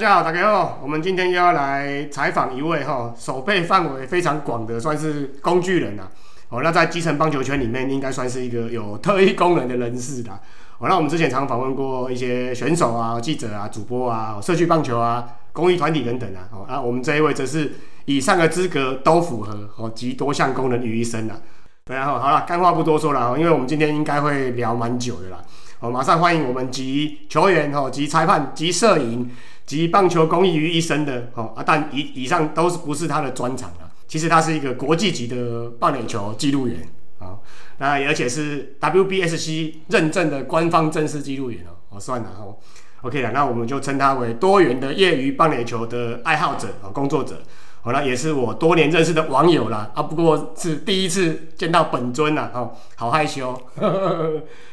大家好，大家好，我们今天又要来采访一位哈，手背范围非常广的，算是工具人啊。哦，那在基层棒球圈里面，应该算是一个有特异功能的人士啦。哦，那我们之前常访问过一些选手啊、记者啊、主播啊、社区棒球啊、公益团体等等啊。哦，那，我们这一位则是以上的资格都符合，哦，集多项功能于一身啊。对啊，好了，干话不多说了，因为我们今天应该会聊蛮久的啦。哦，马上欢迎我们集球员、哦，集裁判、集摄影。集棒球公益于一身的哦啊，但以以上都是不是他的专长啊。其实他是一个国际级的棒垒球记录员啊，那而且是 WBSC 认证的官方正式记录员哦。哦，算了哦，OK 了，那我们就称他为多元的业余棒垒球的爱好者啊，工作者。好了，也是我多年认识的网友啦。啊，不过是第一次见到本尊呐，哦，好害羞。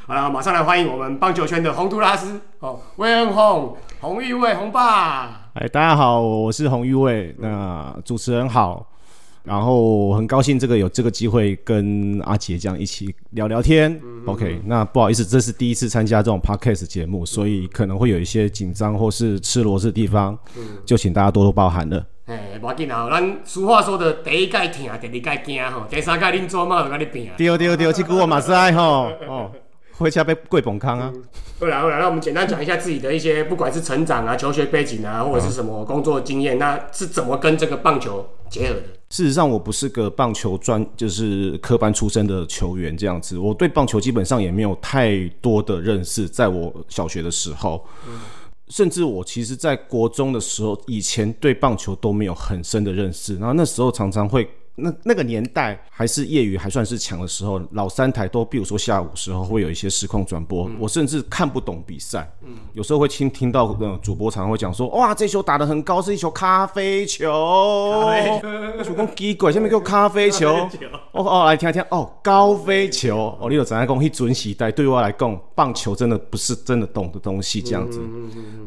好了，马上来欢迎我们棒球圈的洪都拉斯哦，威恩洪，洪玉卫，洪爸。哎，大家好，我是洪玉卫。那主持人好，然后很高兴这个有这个机会跟阿杰这样一起聊聊天。OK，那不好意思，这是第一次参加这种 Podcast 节目，所以可能会有一些紧张或是吃螺丝的地方，就请大家多多包涵了。哎，无要紧啊！咱俗话说的，第一届听，第二届惊吼，第三届恁做嘛就甲你拼。对对对，这句我嘛是爱吼哦，回家被跪崩康啊！好啦好啦，那我们简单讲一下自己的一些，不管是成长啊、求学背景啊，或者是什么工作经验，那是怎么跟这个棒球结合的？事实上，我不是个棒球专，就是科班出身的球员这样子。我对棒球基本上也没有太多的认识，在我小学的时候。甚至我其实，在国中的时候，以前对棒球都没有很深的认识，然后那时候常常会。那那个年代还是业余还算是强的时候，老三台都，比如说下午时候会有一些实况转播，我甚至看不懂比赛，有时候会听听到那主播常常会讲说，哇，这球打得很高，是一球咖啡球，主攻机鬼，下面叫咖啡球，哦哦，来听听。哦，高飞球，哦，你有怎样讲？一准时代对我来讲，棒球。真的不是真的懂的东西，这样子，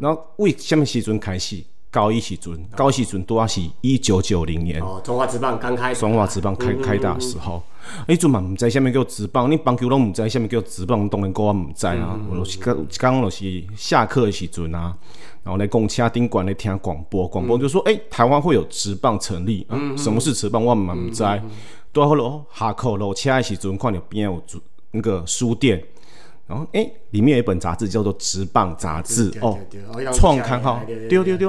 然后为下面时阵开始。高一时阵，高一时阵拄啊是一九九零年。哦，中华职棒刚开。中华职棒开开打的时候，哎，阵嘛唔知下面叫职棒，你棒球拢唔知下面叫职棒，当然我唔知啊。我就是刚刚就是下课的时阵啊，然后来公车顶管来听广播，广播就说，哎，台湾会有职棒成立。嗯。什么是职棒？我嘛唔知。多好咯，下课落车的时阵，看到边有那个书店。然后，哎，里面有一本杂志叫做《职棒杂志》哦，创刊号，丢丢丢。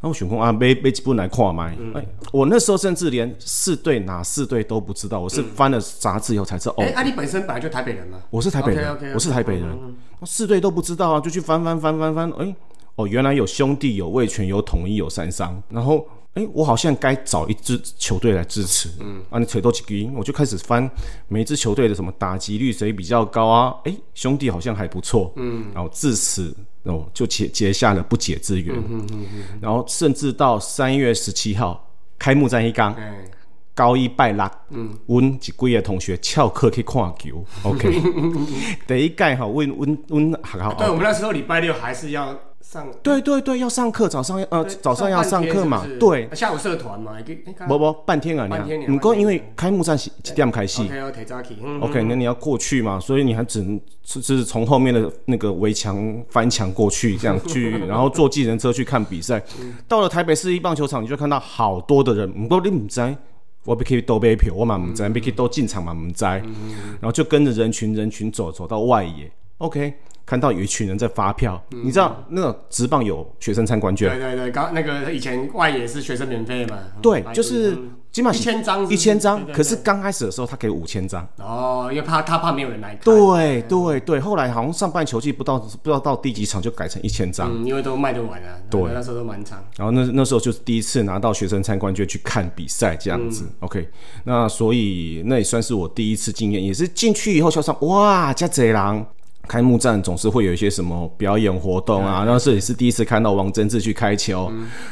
然后选空啊，背背几本来看嘛。哎，我那时候甚至连四队哪四队都不知道，我是翻了杂志以后才知道。哎，啊，你本身本来就台北人嘛？我是台北人，我是台北人。四队都不知道啊，就去翻翻翻翻翻。哎，哦，原来有兄弟，有味全，有统一，有三商。然后。哎，我好像该找一支球队来支持。嗯，啊，你扯多几个，我就开始翻每一支球队的什么打击率谁比较高啊？哎，兄弟好像还不错。嗯，然后自此哦就结结下了不解之缘。嗯嗯嗯。然后甚至到三月十七号开幕战一刚，高一拜六，嗯，温几几个同学翘课去看球。OK，第一届哈温温温还好。对，我们那时候礼拜六还是要。上对对对，要上课，早上呃早上要上课嘛，对，下午社团嘛，不不半天啊，半天，不过因为开幕战几点开戏，OK，那你要过去嘛，所以你还只能是是从后面的那个围墙翻墙过去这样去，然后坐计程车去看比赛。到了台北市一棒球场，你就看到好多的人，不过你唔知，我可以都买票，我嘛唔知，可以都进场嘛唔知，然后就跟着人群人群走走到外野，OK。看到有一群人在发票，你知道那个职棒有学生参观券？对对对，刚那个以前外野是学生免费嘛？对，就是起码一千张，一千张。可是刚开始的时候他给五千张。哦，因为怕他怕没有人来看。对对对，后来好像上半球季不到不知道到第几场就改成一千张，因为都卖得完了。对，那时候都蛮长。然后那那时候就是第一次拿到学生参观券去看比赛这样子。OK，那所以那也算是我第一次经验，也是进去以后就上哇，加贼狼。开幕战总是会有一些什么表演活动啊，那这也是第一次看到王贞治去开球。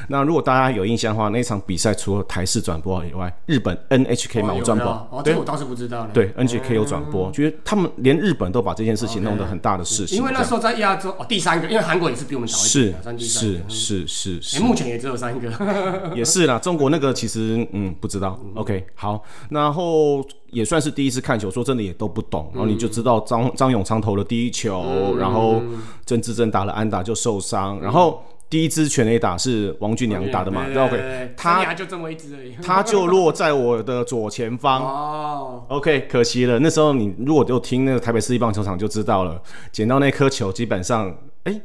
那如果大家有印象的话，那场比赛除了台视转播以外，日本 NHK 嘛有转播。哦，这我倒是不知道。对，NHK 有转播，觉得他们连日本都把这件事情弄得很大的事情。因为那时候在亚洲哦，第三个，因为韩国也是比我们早一点，是是是是。目前也只有三个。也是啦，中国那个其实嗯不知道。OK，好，然后。也算是第一次看球，说真的也都不懂，然后你就知道张张永昌投了第一球，然后郑智珍打了安打就受伤，然后第一支全垒打是王俊良打的嘛？对对对对对 OK，他就这么一支而已。他就落在我的左前方。哦，OK，可惜了。那时候你如果就听那个台北市立棒球场就知道了，捡到那颗球基本上，哎、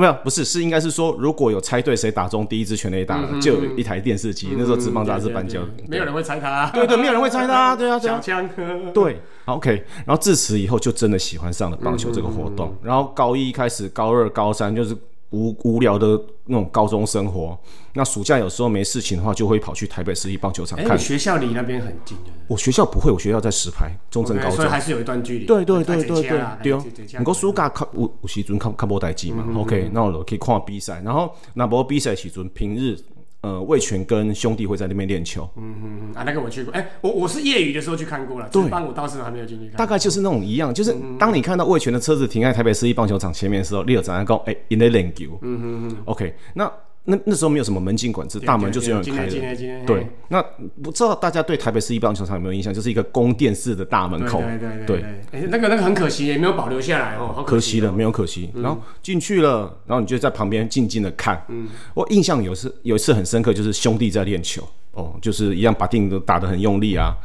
没有，不是，是应该是说，如果有猜对谁打中第一支全垒打了，就有一台电视机。那时候职棒杂志颁奖，对对对没有人会猜他。对对，没有人会猜他啊，对 啊，对啊小，枪，对好，OK。然后自此以后就真的喜欢上了棒球这个活动。然后高一开始，高二、高三就是无无聊的那种高中生活。那暑假有时候没事情的话，就会跑去台北市立棒球场哎，看你。学校离那边很近的，我学校不会，我学校在石牌中正高中所以。还是有一段距离。对对对对对对哦，你毋过暑假看有有时阵看看无代志嘛，OK，那我就可以看比赛，然后那无比赛的时阵平日呃魏权跟兄弟会在那边练球，嗯嗯嗯啊，那个我去过，哎，我我是业余的时候去看过了，对。职棒我倒是还没有进去看。大概就是那种一样，就是当你看到魏权的车子停在台北市立棒球场前面的时候，你有在讲哎，因在练球，嗯嗯嗯，OK，那那那时候没有什么门禁管制，大门就是永远开今的。对，那不知道大家对台北市立棒球场有没有印象？就是一个宫殿式的大门口，对对对对对，哎，那个那个很可惜，也没有保留下来哦，可惜了，没有可惜。然后进去了，然后你就在旁边静静的看。嗯，我印象有次有一次很深刻，就是兄弟在练球，哦，就是一样把定都打得很用力啊。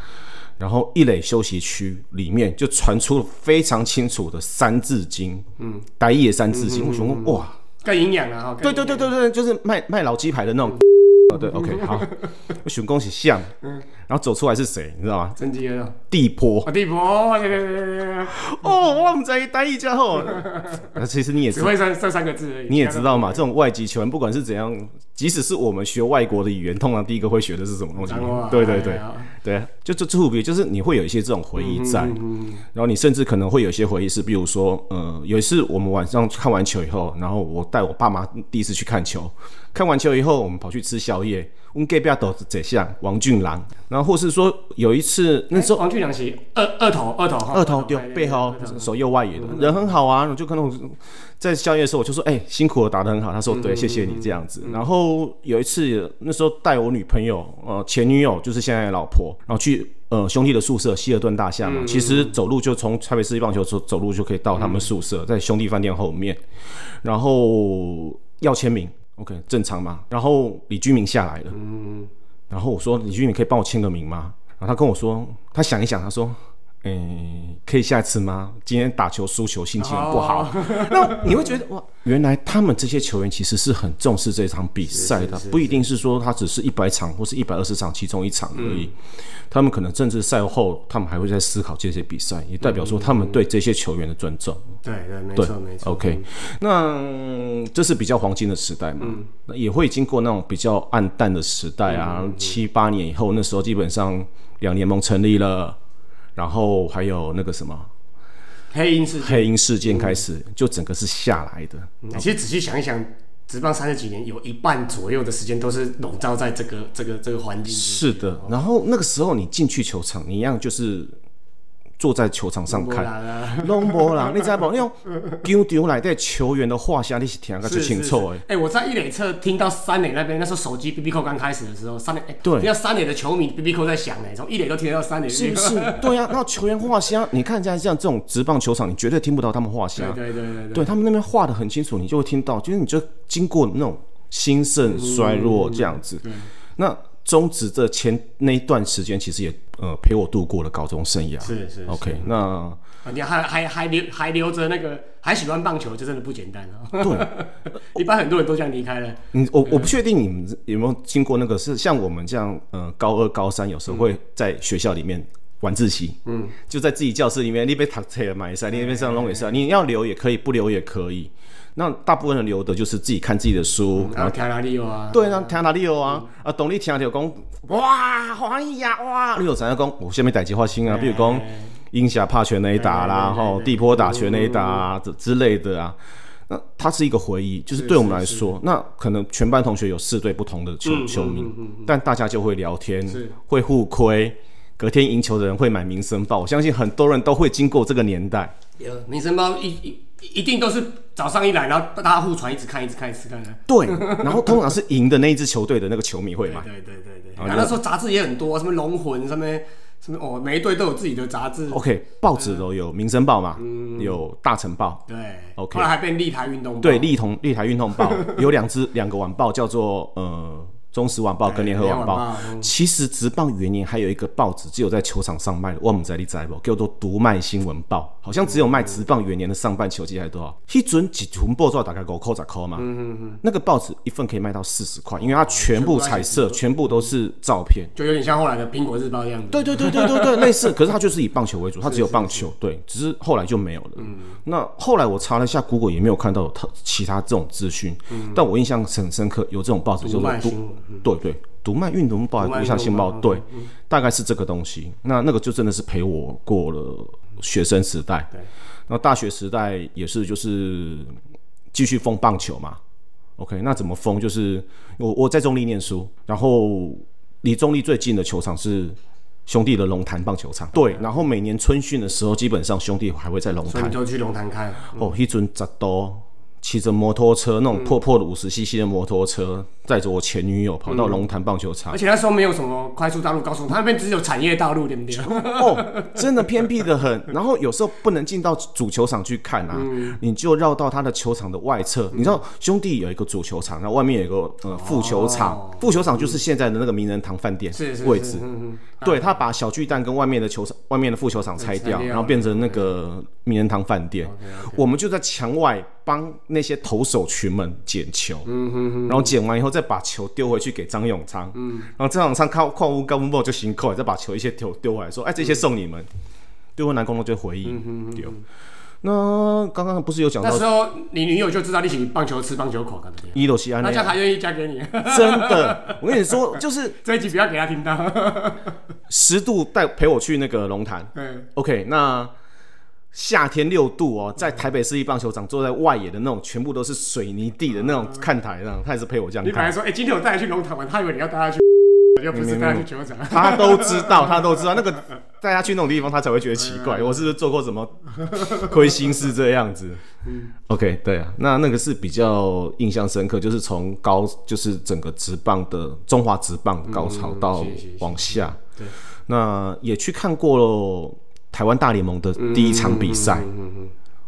然后一垒休息区里面就传出了非常清楚的三字经，嗯，白夜三字经。我想说，哇，更营养了哈。对对对对对，就是卖卖老鸡排的那种。哦，对，OK，好，我选恭喜像，然后走出来是谁，你知道吗？真机了，地坡。啊地婆，对对对对对，哦，我们在单一家伙，那其实你也知只会三这三个字而已。你也知道嘛，这种外籍球员不管是怎样，即使是我们学外国的语言，通常第一个会学的是什么东西？对对对对，就这特别就是你会有一些这种回忆在，嗯然后你甚至可能会有一些回忆是，比如说，呃，有一次我们晚上看完球以后，然后我带我爸妈第一次去看球，看完球以后，我们跑去吃宵夜，我们隔壁都这像王俊郎，然后或是说有一次那时候王俊良是二二头二头二头丢背后手右外野的人很好啊，我就看到我在宵夜的时候，我就说：“哎、辛苦了，打得很好。”他说：“对，谢谢你这样子。”然后有一次，那时候带我女朋友，呃，前女友就是现在的老婆，然后去呃兄弟的宿舍希尔顿大厦嘛，其实走路就从台北市立棒球走走路就可以到他们宿舍，在兄弟饭店后面，然后要签名，OK，正常嘛。然后李居明下来了，然后我说：“李居明可以帮我签个名吗？”然后他跟我说，他想一想，他说：“诶、可以下次吗？今天打球输球，心情很不好。那你会觉得哇，原来他们这些球员其实是很重视这场比赛的，不一定是说他只是一百场或是一百二十场其中一场而已。他们可能甚至赛后，他们还会在思考这些比赛，也代表说他们对这些球员的尊重。对对，没对错没错。OK，那嗯这是比较黄金的时代嘛，嗯那也会经过那种比较暗淡的时代啊。嗯七八年以后，那时候基本上两联盟成立了，然后还有那个什么黑鹰是，黑鹰事件开始，就整个是下来的。嗯其实仔细想一想，职棒三十几年，有一半左右的时间都是笼罩在这个这个这个环境之是的，然后那个时候你进去球场，你一样就是坐在球场上看。啊，拢无啦，你知道不？那种球场内底球员的画像，你是听个最清楚的。哎、我在一垒侧听到三垒那边，那时候手机 B B 扣刚开始的时候，三垒哎，对听到三垒的球迷 B B 扣在响呢，从一垒都听得到三垒。是不是？对啊，那球员画声，你看像像这种职棒球场，你绝对听不到他们画虾。对对对对对。对他们那边画的很清楚，你就会听到，就是你就经过那种兴盛衰弱这样子。那中职这前那一段时间，其实也呃陪我度过了高中生涯。是是 OK，那啊你还还还留还留着那个还喜欢棒球，这真的不简单啊！对，一般很多人都这样离开了。你我我不确定你们有没有经过那个，是像我们这样，呃，高二高三有时候会在学校里面。晚自习，嗯，就在自己教室里面，你被读册买赛，你那边上弄也是，你要留也可以，不留也可以。那大部分人留的就是自己看自己的书，然后听哪里有啊？对，那听哪里有啊？啊，懂你听到讲，哇，欢喜呀，哇！你有怎样讲？我下面代志发生啊，比如讲鹰侠怕全雷打啦，吼，地坡打全雷打啊之之类的啊。那它是一个回忆，就是对我们来说，那可能全班同学有四队不同的球球迷，但大家就会聊天，会互亏，隔天赢球的人会买民生报，我相信很多人都会经过这个年代。有民生包一一一定都是早上一来，然后大家互传，一直看，一直看，一直看的。对，然后通常是赢的那一支球队的那个球迷会买。对对对对。然后然后那时候杂志也很多，什么龙魂，什么什么？哦，每一队都有自己的杂志。OK，报纸都有《民生报》嘛，有《大成报对 OK 后来还变立台运动报。》，对，立同立台运动报有两支两个晚报，叫做呃《中时晚报》跟《联合晚报》其实职棒元年还有一个报纸，只有在球场上卖的，我们在你知不？叫做《读卖新闻报》，好像只有卖职棒元年的上半球季还是多少？一准几屯报纸大概五块十块嘛。嗯嗯嗯那个报纸一份可以卖到四十块，因为它全部彩色，全部都是照片。就有点像后来的苹果日报一样的。对对对对对对，类似，可是它就是以棒球为主，它只有棒球，对，只是后来就没有了。那后来我查了一下，Google 也没有看到有它其他这种资讯，但我印象很深刻，有这种报纸叫读做读卖新闻，嗯对对，读卖运动报、卖读像新报，运动报对，大概是这个东西。那那个就真的是陪我过了学生时代，对，那大学时代也是就是继续封棒球嘛。OK，那怎么封？就是我我在中立念书，然后离中立最近的球场是兄弟的龙潭棒球场。对，然后每年春训的时候，基本上兄弟还会在龙潭所以。就去龙潭看。哦，一阵十多骑着摩托车，那种破破的五十 CC 的摩托车，载着我前女友跑到龙潭棒球场而。且那时候没有什么快速道路、高速，他那边只有产业道路，对不对？哦，真的偏僻的很。然后有时候不能进到主球场去看啊，你就绕到他的球场的外侧。你知道兄弟有一个主球场，然后外面有一个呃副球场，副球场就是现在的那个名人堂饭店位置。对他把小巨蛋跟外面的球场、外面的副球场，拆掉然后变成那个名人堂饭店。我们就在墙外帮那些投手群们捡球，然后捡完以后再把球丢回去给张永昌，然后张永昌靠矿物高分报就行扣了，再把球一些丢丢回来，说：“哎，这些送你们。”对我南宫东就回应丢。那刚刚不是有讲到那时候你女友就知道你喜棒球吃棒球口，对不对？伊洛西安那样，那这样还愿意嫁给你？真的，我跟你说，就是这一集不要给他听到。十度带陪我去那个龙潭。嗯，OK，那夏天六度哦，在台北市立棒球场坐在外野的那种，全部都是水泥地的那种看台，那样他也是陪我这样看。你本来说，哎，今天我带他去龙潭玩，他以为你要带他去，又不是带他去球场。他都知道，他都知道那个带他去那种地方，他才会觉得奇怪，我是不是做过什么亏心事这样子 嗯？OK，对啊，那那个是比较印象深刻，就是从高，就是整个直棒的中华直棒高潮到往下，对，那也去看过了台湾大联盟的第一场比赛。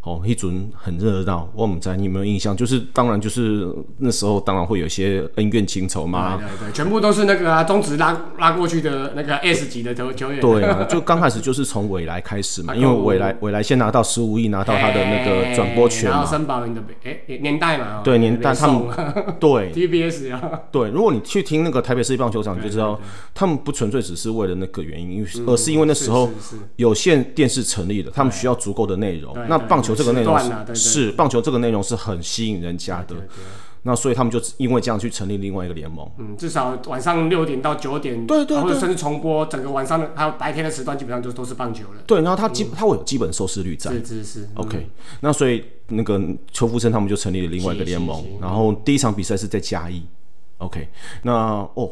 哦，一准很热闹，我们在你有没有印象？就是当然就是那时候当然会有一些恩怨情仇嘛，对对对，全部都是那个啊，中职拉拉过去的那个 S 级的球球员。对啊，就刚开始就是从未来开始嘛，啊因为未来未来先拿到十五亿，拿到他的那个转播权然后嘛，申宝云的哎年代嘛，哦对年代他们们对 TBS 啊，对。如果你去听那个台北市立棒球场，你就知道他们不纯粹只是为了那个原因，因为而是因为那时候有线电视成立了，他们需要足够的内容那棒球这个内容是棒球这个内容是很吸引人家的对，对那所以他们就因为这样去成立另外一个联盟。嗯，至少晚上六点到九点，对对对或者甚至重播整个晚上的，还有白天的时段，基本上就都是棒球了。对，然后他基他会有基本收视率在。是是是 OK，那所以那个邱福生他们就成立了另外一个联盟然后第一场比赛是在嘉义。OK，那哦，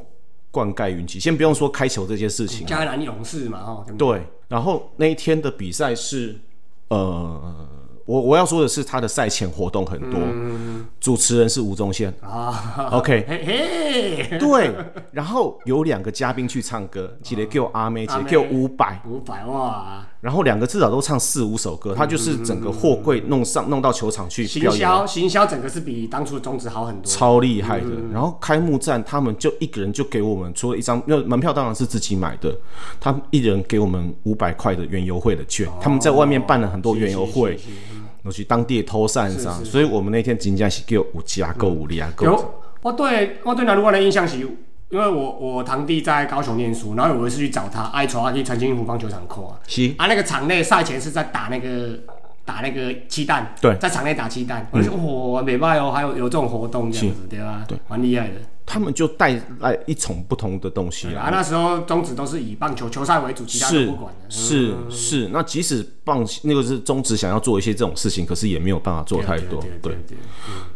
灌溉云集，先不用说开球这件事情，嘉南勇士嘛？对，然后那一天的比赛是呃。我我要说的是，他的赛前活动很多，主持人是吴宗宪啊，OK，嘿嘿，对，然后有两个嘉宾去唱歌，记得给我阿妹，一个阿妹叫伍佰，五百哇，然后两个至少都唱四五首歌，他就是整个货柜弄上弄到球场去行，销行销整个是比当初的中职好很多。超厉害的。然后开幕战他们就一个人就给我们除了一张，那门票当然是自己买的，他们一人给我们五百块的原油会的券，他们在外面办了很多原油会，我去当地偷散上，所以我们那天真正是叫有加购有利啊购。有，我对我对南鲁湾的印象是，因为我我堂弟在高雄念书，然后有一次去找他，爱传他去澄清湖棒球场看啊，是啊那个场内赛前是在打那个打那个鸡蛋，对在场内打鸡蛋，我就说哇美拜哦，还有有这种活动这样子，对吧？对，蛮厉害的。他们就带来一种不同的东西啊，那时候中职都是以棒球球赛为主，其他都是不管的。嗯是是，那即使棒那个是中职想要做一些这种事情，可是也没有办法做太多。对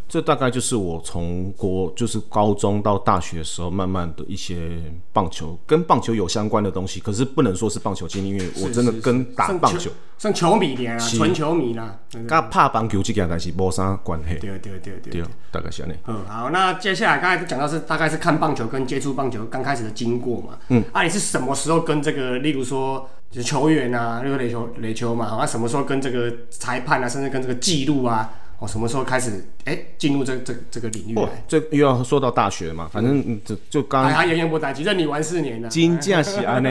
这大概就是我从国就是高中到大学的时候，慢慢的一些棒球跟棒球有相关的东西，可是不能说是棒球经历，因为我真的跟打棒球、像球迷点啊，纯球迷啦。对跟拍棒球这件代志无啥关系。对对对对对，大概是安尼。嗯，好，那接下来刚才讲到是大概是看棒球跟接触棒球刚开始的经过嘛。嗯，啊，你是什么时候跟这个，例如说就是球员啊，那个垒球垒球嘛，啊，什么时候跟这个裁判啊，甚至跟这个记录啊？哦，什么时候开始哎进入这这这个领域来？这又要说到大学嘛，反正就就刚。哎呀，演员不待，其实你玩四年了。金架喜安呢，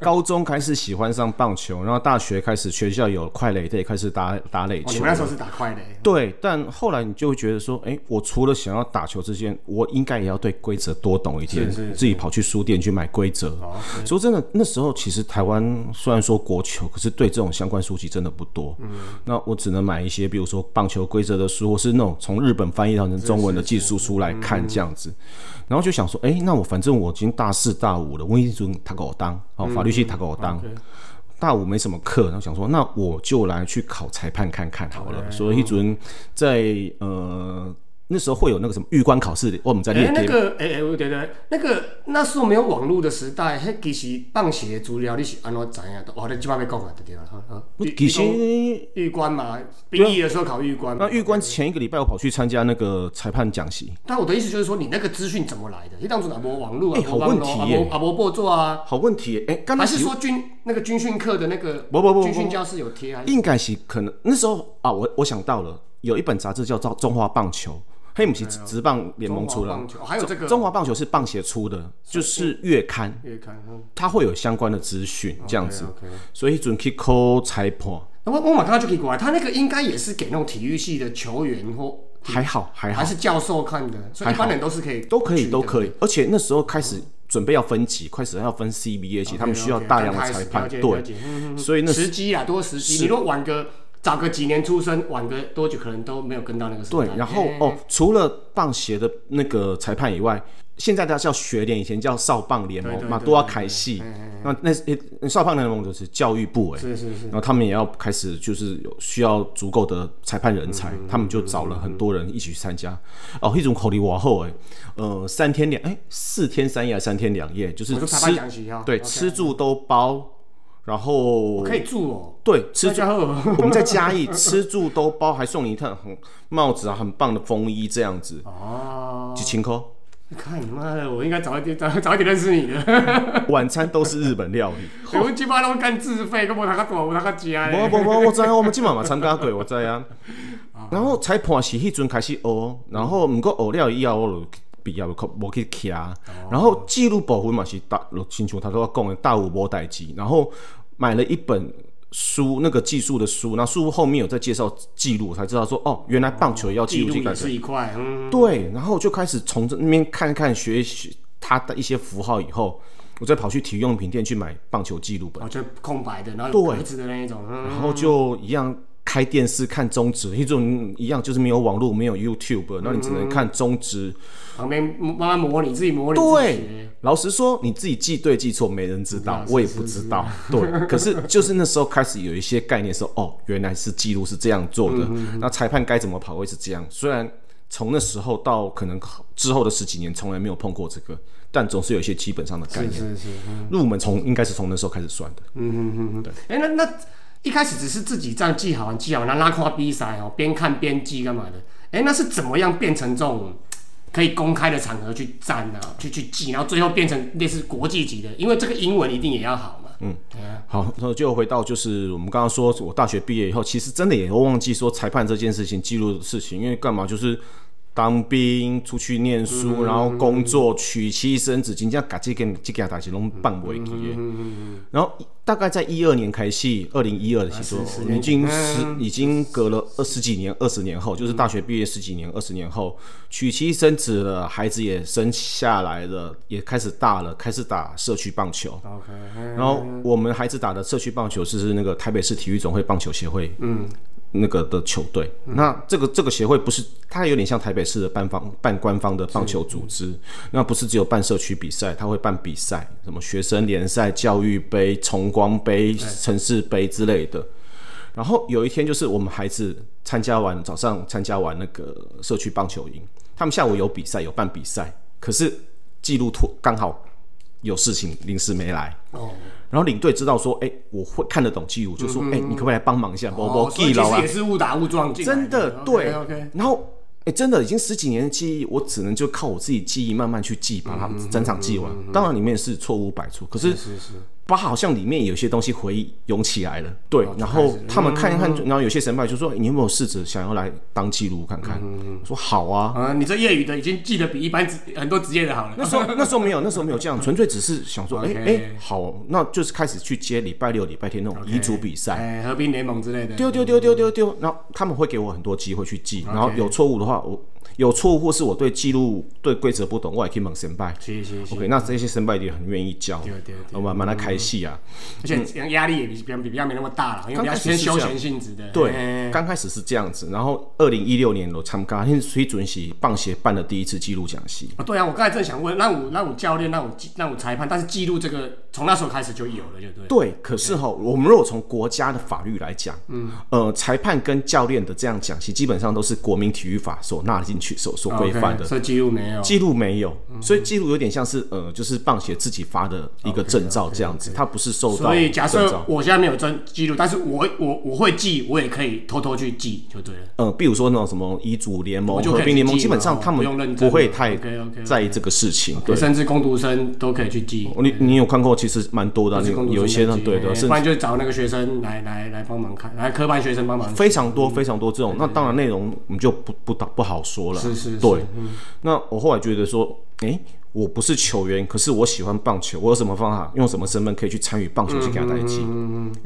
高中开始喜欢上棒球，然后大学开始学校有快垒队，开始打打垒球。你们那时候是打快垒？对，但后来你就会觉得说，哎，我除了想要打球之间，我应该也要对规则多懂一点，自己跑去书店去买规则。说真的，那时候其实台湾虽然说国球，可是对这种相关书籍真的不多。嗯，那我只能买一些，比如说棒球。规则的书，或是那种从日本翻译到成中文的技术书来看这样子，然后就想说，哎，那我反正我已经大四大五了，我一直他给我当，哦，法律系他给我当，大五没什么课，然后想说，那我就来去考裁判看看好了。所以一准在呃。那时候会有那个什么预官考试，我们在练。那个，哎哎，对对，那个那时候没有网络的时代，迄其实棒鞋资料你是安怎知影？哦，你即摆要讲啊，对对啦，哈。其实预官嘛，兵役的时候考预官。那预官前一个礼拜我跑去参加那个裁判讲习。但我的意思就是说，你那个资讯怎么来的？你当初哪无网络啊？好问题耶！阿伯伯做啊？好问题哎，还是说军那个军训课的那个？不不不，军训教室有贴啊？应该是可能那时候啊，我我想到了，有一本杂志叫做《中华棒球》。黑姆奇职棒联盟出了，还有这个。中华棒球是棒协出的，就是月刊，月刊，它会有相关的资讯这样子，所以准可以扣裁判。那我我马上就可以过来，他那个应该也是给那种体育系的球员或还好还好，还是教授看的，所以一般人都是可以都可以都可以，而且那时候开始准备要分级，开始要分 CBA 级，他们需要大量的裁判，对，所以那时机啊多时机，你若晚个。早个几年出生，晚个多久可能都没有跟到那个时代。对，然后哦，除了棒协的那个裁判以外，现在大家叫学联，以前叫少棒联盟嘛，都要开戏。那那少棒联盟就是教育部哎，是是是。然后他们也要开始，就是有需要足够的裁判人才，他们就找了很多人一起去参加。哦，一种口里往后哎，呃，三天两哎，四天三夜，三天两夜，就是吃对吃住都包。然后可以住哦，对，吃住 我们在嘉义吃住都包，还送你一套很帽子啊，很棒的风衣这样子哦，几千块。看你妈的，我应该早一点早 早一点认识你的。晚餐都是日本料理，我们基本上都干自费，跟我哪个多，我那个加。不不不，我知啊，我们今晚嘛参加过，我知啊。然后裁判是迄阵开始学，然后唔过学了以后我就比较无去徛，然后记录部分嘛是大，亲像他说讲的大五无代志，然后买了一本。书那个技术的书，那书后面有在介绍记录，才知道说哦，原来棒球要记录这个。是一块，嗯，对，然后就开始从这那边看看学习它的一些符号，以后我再跑去体育用品店去买棒球记录本，哦，就空白的，然后格子的那一种，然后就一样开电视看中职，一种一样就是没有网络，没有 YouTube，那你只能看中职。旁边慢慢模拟，自己模拟。对，老实说，你自己记对记错，没人知道，我也不知道。对，可是就是那时候开始有一些概念，说哦，原来是记录是这样做的。那裁判该怎么跑会是这样。虽然从那时候到可能之后的十几年，从来没有碰过这个，但总是有一些基本上的概念。是是是。入门从应该是从那时候开始算的。嗯嗯嗯嗯。对。哎，那那一开始只是自己这样记好完记好，然后拉跨比赛哦，边看边记干嘛的？哎，那是怎么样变成这种？可以公开的场合去站啊，去去记，然后最后变成类似国际级的，因为这个英文一定也要好嘛。嗯，好，那就回到就是我们刚刚说，我大学毕业以后，其实真的也会忘记说裁判这件事情、记录的事情，因为干嘛就是。当兵出去念书，然后工作，娶妻生子，真正把这件这件大事拢办不起的。然后大概在一二年开戏，二零一二的时候，已经十已经隔了二十几年，二十年后，就是大学毕业十几年，二十年后，娶妻生子了，孩子也生下来了，也开始大了，开始打社区棒球。然后我们孩子打的社区棒球是那个台北市体育总会棒球协会。嗯。那个的球队，那这个这个协会不是，它有点像台北市的办方办官方的棒球组织，那不是只有办社区比赛，它会办比赛，什么学生联赛、教育杯、崇光杯、城市杯之类的。然后有一天，就是我们孩子参加完早上参加完那个社区棒球营，他们下午有比赛，有办比赛，可是记录图刚好有事情，临时没来。哦。然后领队知道说，哎，我会看得懂记录，就说，哎，你可不可以来帮忙一下？我我记了啊。也是误打误撞进。真的对。然后哎、真的已经十几年的记忆，我只能就靠我自己记忆慢慢去记，把它整场记完。当然里面是错误百出，可是是是，把好像里面有些东西回忆涌起来了。对，然后他们看一看，然后有些神拜就说：“你有没有试着想要来当记录看看？”我说：“好啊。”啊，你这业余的已经记得比一般职很多职业的好了。那时候那时候没有，那时候没有这样，纯粹只是想说，哎、哎、好，那就是开始去接礼拜六、礼拜天那种遗嘱比赛。哎，和平联盟之类的。丢丢丢丢丢丢，然后他们会给我很多机会去记，然后有错误的话，我有错误或是我对记录对规则不懂，我也可以猛神拜。是是是，OK，那这些神拜也很愿意教对对对，我慢慢来开戏啊。而且压力也比比比比较没那么大了，因为比较偏休闲性质的。对哎，刚开始是这样子，然后二零一六年我参加，那水准是棒协办的第一次记录奖戏。啊，对啊，我刚才正想问，那我那我教练，那我记让我裁判，但是记录这个从那时候开始就有了，就对。对，可是哈，我们如果从国家的法律来讲，嗯，呃，裁判跟教练的这样讲戏，基本上都是国民体育法所纳进去、所所规范的。所以记录没有。记录没有，所以记录有点像是呃，就是棒协自己发的一个证照这样子，它不是受到所以假。设我现在没有真记录，但是我我我会记，我也可以偷偷去记，就对了。嗯，比如说那种什么遗嘱联盟、和平联盟，基本上他们不会太在意这个事情。对，甚至工读生都可以去记。你你有看过，其实蛮多的有一些对的，甚哎不然就找那个学生来来来帮忙看，来科班学生帮忙。非常多非常多这种。那当然内容我们就不不不好说了。是是是对。那我后来觉得说，诶，我不是球员，可是我喜欢棒球，我有什么方法，用什么身份可以去参与棒球去给他带记？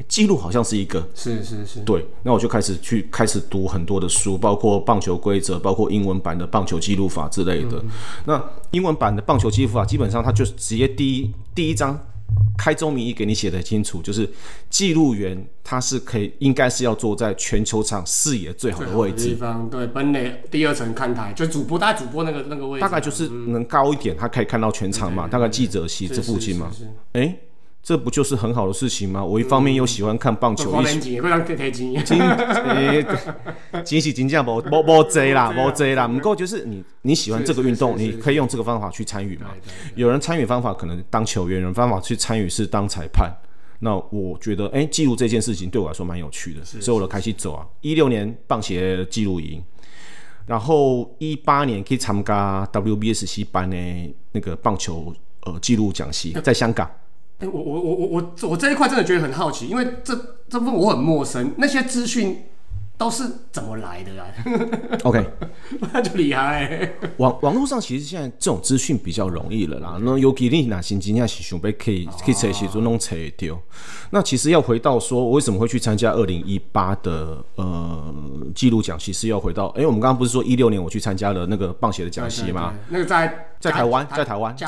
记录好像是一个。是是是，对，那我就开始去开始读很多的书，包括棒球规则，包括英文版的棒球记录法之类的。那英文版的棒球记录法，基本上它就直接第一第一章开宗明义给你写的清楚，就是记录员他是可以应该是要坐在全球场视野最好的位置。地，方对本垒第二层看台，就主播大概主播那个那个位置，大概就是能高一点，他可以看到全场嘛，大概记者席这附近嘛。哎、这不就是很好的事情吗？我一方面又喜欢看棒球，一花莲钱，会让提提钱。金诶，金是真正无无无济啦，无济啦。不过就是你你喜欢这个运动，你可以用这个方法去参与嘛。有人参与方法可能当球员，有人方法去参与是当裁判。那我觉得，哎、记录这件事情对我来说蛮有趣的，所以我就开始走啊。一六年棒协记录营，然后一八年可以参加 WBSC 班的那个棒球呃记录讲习，在香港。哎、我我我我我我这一块真的觉得很好奇，因为这这部分我很陌生，那些资讯都是怎么来的啊？OK，那就厉害、网网络上其实现在这种资讯比较容易了啦。那尤其你哪心真正是想被可以可以找时阵弄找得到。那其实要回到说，我为什么会去参加二零一八的呃记录奖？其实要回到，哎、我们刚刚不是说一六年我去参加了那个棒协的讲习吗？那个在在台湾在台湾在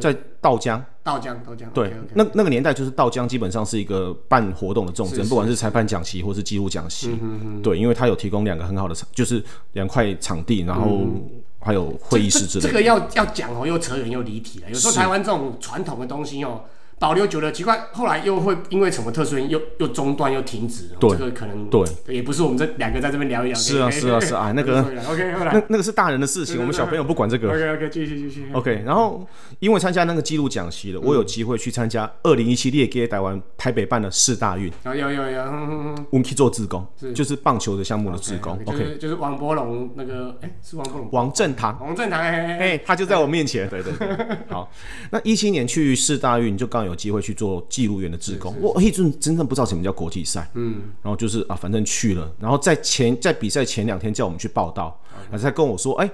在道江，道江道江对那那个年代就是道江基本上是一个办活动的重镇，不管是裁判讲席或是记录讲席，对，因为它有提供两个很好的场，就是两块场地，然后还有会议室之类的。这个要要讲哦，又扯远又离题了。有时候台湾这种传统的东西哦，保留久了奇怪，后来又会因为什么特殊原因又又中断又停止。这个可能对，也不是我们这两个在这边聊一聊。是啊是啊是啊那个 OK 后来那那个是大人的事情，我们小朋友不管这个。OK OK 继续继续。OK，然后因为参加那个记录讲习了，我有机会去参加二零一七列给台湾台北办的四大运，有有有有，嗯嗯嗯我们去做志工，就是棒球的项目的志工。OK，就是王伯龙那个，哎，是王伯龙，王正堂。王正堂，哎他就在我面前。对对对，好。那一七年去世大运，就刚有机会去做记录员的志工。我一直真正不知道什么叫国际赛，嗯，然后就是啊，反正去了。然后在前在比赛前两天叫我们去报道，然后他跟我说，哎、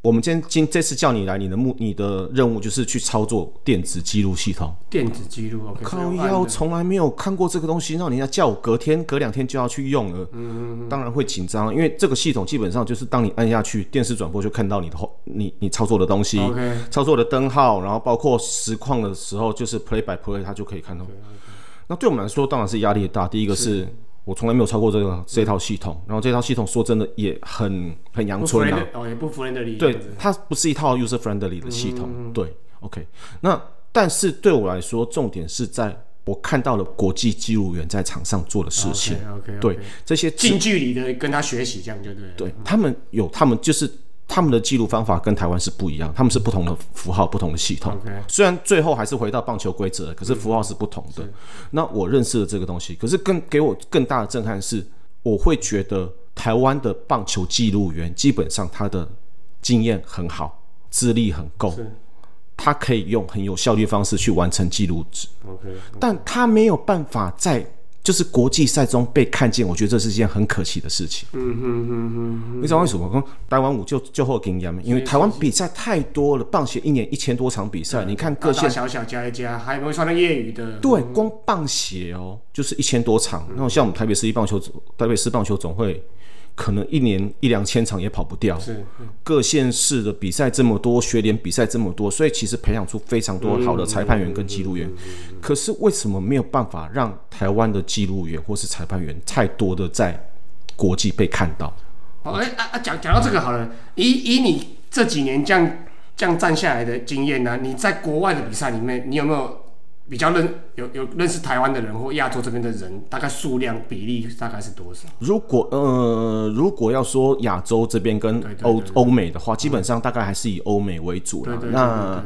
我们今天今这次叫你来，你的目你的任务就是去操作电子记录系统。电子记录，OK，靠所以我按腰，的从来没有看过这个东西，让人家叫我隔天、隔两天就要去用了。嗯。嗯，当然会紧张，因为这个系统基本上就是当你按下去，电视转播就看到你的后你你操作的东西 OK 操作的灯号，然后包括实况的时候，就是 play by play，它就可以看到。那对我们来说当然是压力大，第一个是我从来没有超过这个这套系统，然后这套系统说真的也很很阳春啊哦，也不 friendly，对它不是一套 user friendly 的系统。嗯对，OK。那但是对我来说，重点是在我看到了国际记录员在场上做的事情。OK，对这些近距离的跟他学习，这样就对了。对他们有他们就是他们的记录方法跟台湾是不一样，他们是不同的符号、不同的系统。虽然最后还是回到棒球规则，可是符号是不同的。那我认识了这个东西，可是更给我更大的震撼是，我会觉得台湾的棒球记录员基本上他的经验很好，资历很够，他可以用很有效率的方式去完成记录值，OK，但他没有办法在就是国际赛中被看见，我觉得这是件很可惜的事情。嗯哼哼哼哼，你知道为什么？讲台湾舞就就后经验，因为台湾比赛太多了，棒协一年一千多场比赛，你看各县大大小小加一加，还没算到业余的，对，光棒协哦，就是一千多场。那像我们台北市一棒球总台北市棒球总会，可能一年一两千场也跑不掉。是各县市的比赛这么多，学联比赛这么多，所以其实培养出非常多好的裁判员跟记录员。可是为什么没有办法让台湾的记录员或是裁判员太多的在国际被看到？哦，哎啊啊，讲讲到这个好了，以以你这几年这样这样站下来的经验呢、你在国外的比赛里面，你有没有比较认有有认识台湾的人或亚洲这边的人，大概数量比例大概是多少？如果呃，如果要说亚洲这边跟欧欧美的话，基本上大概还是以欧美为主了对对。对那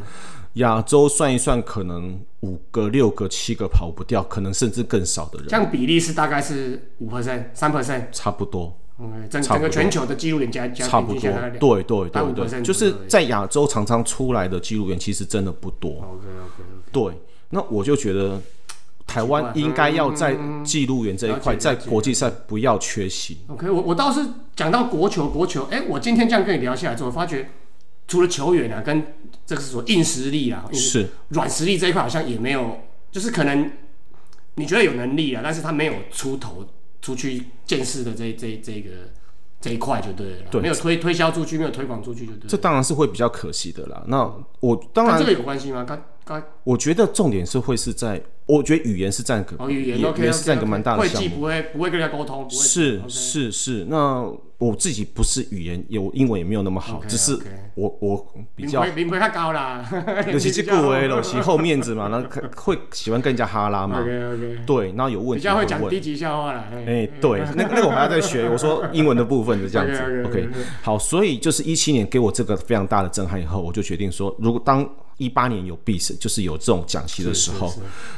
亚洲算一算，可能五个、六个、七个跑不掉，可能甚至更少的人，这样比例是大概是五 percent、三？percent，差不多，嗯，整整个全球的记录员加加差不多。对对大概5%对对，就是在亚洲常常出来的记录员，其实真的不多。OK OK 对，那我就觉得台湾应该要在记录员这一块，在国际赛不要缺席。OK，我我倒是讲到国球，国球，哎、我今天这样跟你聊下来之后，发觉除了球员啊，跟这个是说硬实力啊，是软实力这一块好像也没有，就是可能你觉得有能力啊，但是他没有出头出去见识的这这这个这一块就对了啦，对没有推推销出去，没有推广出去就对了。这当然是会比较可惜的啦。那我当然跟这个有关系吗？刚刚我觉得重点是会是在，我觉得语言是占个哦，语言也 OK，也是占个蛮大的会项目。记不会不会跟人家沟通，不会是 OK 是是，那我自己不是语言有英文也没有那么好 OK，只是 OK 我我比较名牌名会太高啦，尤其是顾威了，其后面子嘛，然后可 会喜欢跟人家哈拉嘛，OK OK，对，然后有问比较会。讲低级笑话啦。嘿哎、对，那个那个我还要再学。我说英文的部分是这样子。OK，OK，OK，OK，好，所以就是一七年给我这个非常大的震撼以后，我就决定说，如果当一八年有 B 就是有这种讲习的时候，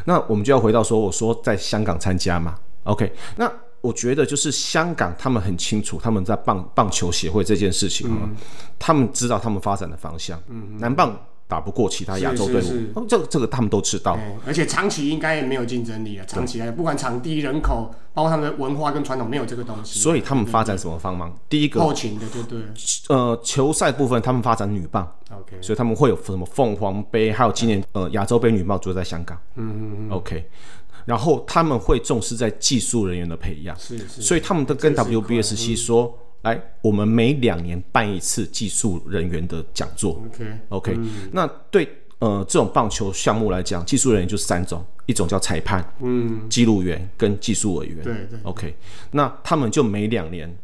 那我们就要回到说，我说在香港参加嘛，OK，那我觉得就是香港他们很清楚他们在棒棒球协会这件事情啊、嗯他们知道他们发展的方向，嗯南棒打不过其他亚洲队伍是是是，哦这个这个他们都知道，哎而且长期应该也没有竞争力啊，长期来不管场地、人口，包括他们的文化跟传统，没有这个东西。所以他们发展什么方法？第一个，后勤的就对了。呃，球赛部分他们发展女棒。OK，所以他们会有什么凤凰杯，还有今年呃亚洲杯女棒就在香港。嗯嗯嗯。OK，然后他们会重视在技术人员的培养，是是。所以他们都跟 WBSC 说，来，我们每两年办一次技术人员的讲座。OK，OK，、那对呃这种棒球项目来讲，技术人员就三种，一种叫裁判、嗯，记录员跟技术委员。对对 OK，那他们就每两年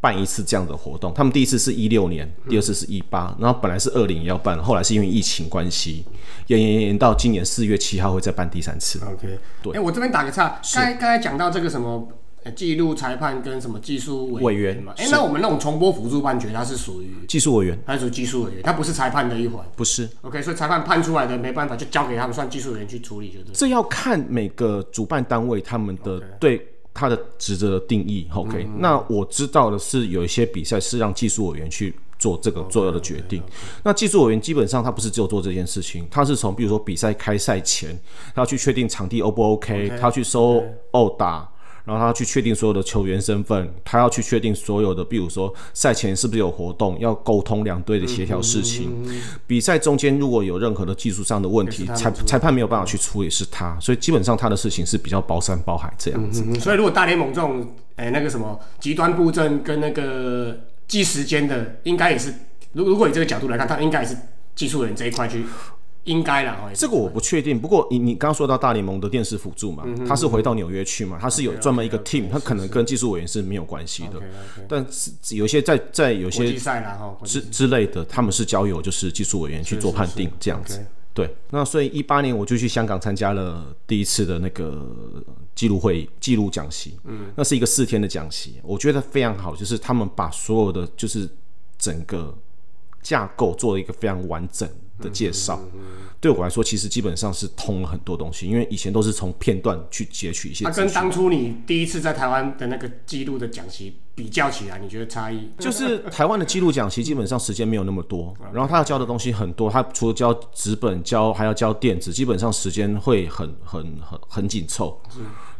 办一次这样的活动。他们第一次是一六年，第二次是一八、然后本来是二零也要办，后来是因为疫情关系，延延延到今年四月七号会再办第三次。OK，对哎、我这边打个岔，刚才刚才讲到这个什么呃记录裁判跟什么技术委员嘛，哎、那我们那种重播辅助判决，它是属于技术委员它是属于技术委员，它不是裁判的一环。不是，OK，所以裁判判出来的没办法，就交给他们算技术委员去处理，就对。这要看每个主办单位他们的对。他的职责的定义，OK，、那我知道的是有一些比赛是让技术委员去做这个重要的决定。那技术委员基本上他不是只有做这件事情，他是从比如说比赛开赛前，他要去确定场地 O 不 OK，, 他要去收殴打。然后他要去确定所有的球员身份，他要去确定所有的，比如说赛前是不是有活动，要沟通两队的协调事情。比赛中间如果有任何的技术上的问题，裁裁判没有办法去处理，是他，所以基本上他的事情是比较包山包海这样子。嗯，所以如果大联盟这种，哎、那个什么极端布阵跟那个计时间的，应该也是，如如果以这个角度来看，他应该也是技术人这一块去，应该啦。哦这个我不确定，不过你你刚刚说到大联盟的电视辅助嘛，他是回到纽约去嘛，他是有专门一个 team，他可能跟技术委员是没有关系的。但是有些在在有些之之类的，他们是交由就是技术委员去做判定这样子。对，那所以一八年我就去香港参加了第一次的那个记录会议、记录讲习，嗯，那是一个四天的讲席，我觉得非常好，就是他们把所有的就是整个架构做了一个非常完整的介绍。对我来说，其实基本上是通了很多东西，因为以前都是从片段去截取一些它、跟。当初你第一次在台湾的那个记录的讲习比较起来，你觉得差异？就是台湾的记录讲习基本上时间没有那么多，然后他要教的东西很多，他除了教纸本教还要教电子，基本上时间会很很很很紧凑。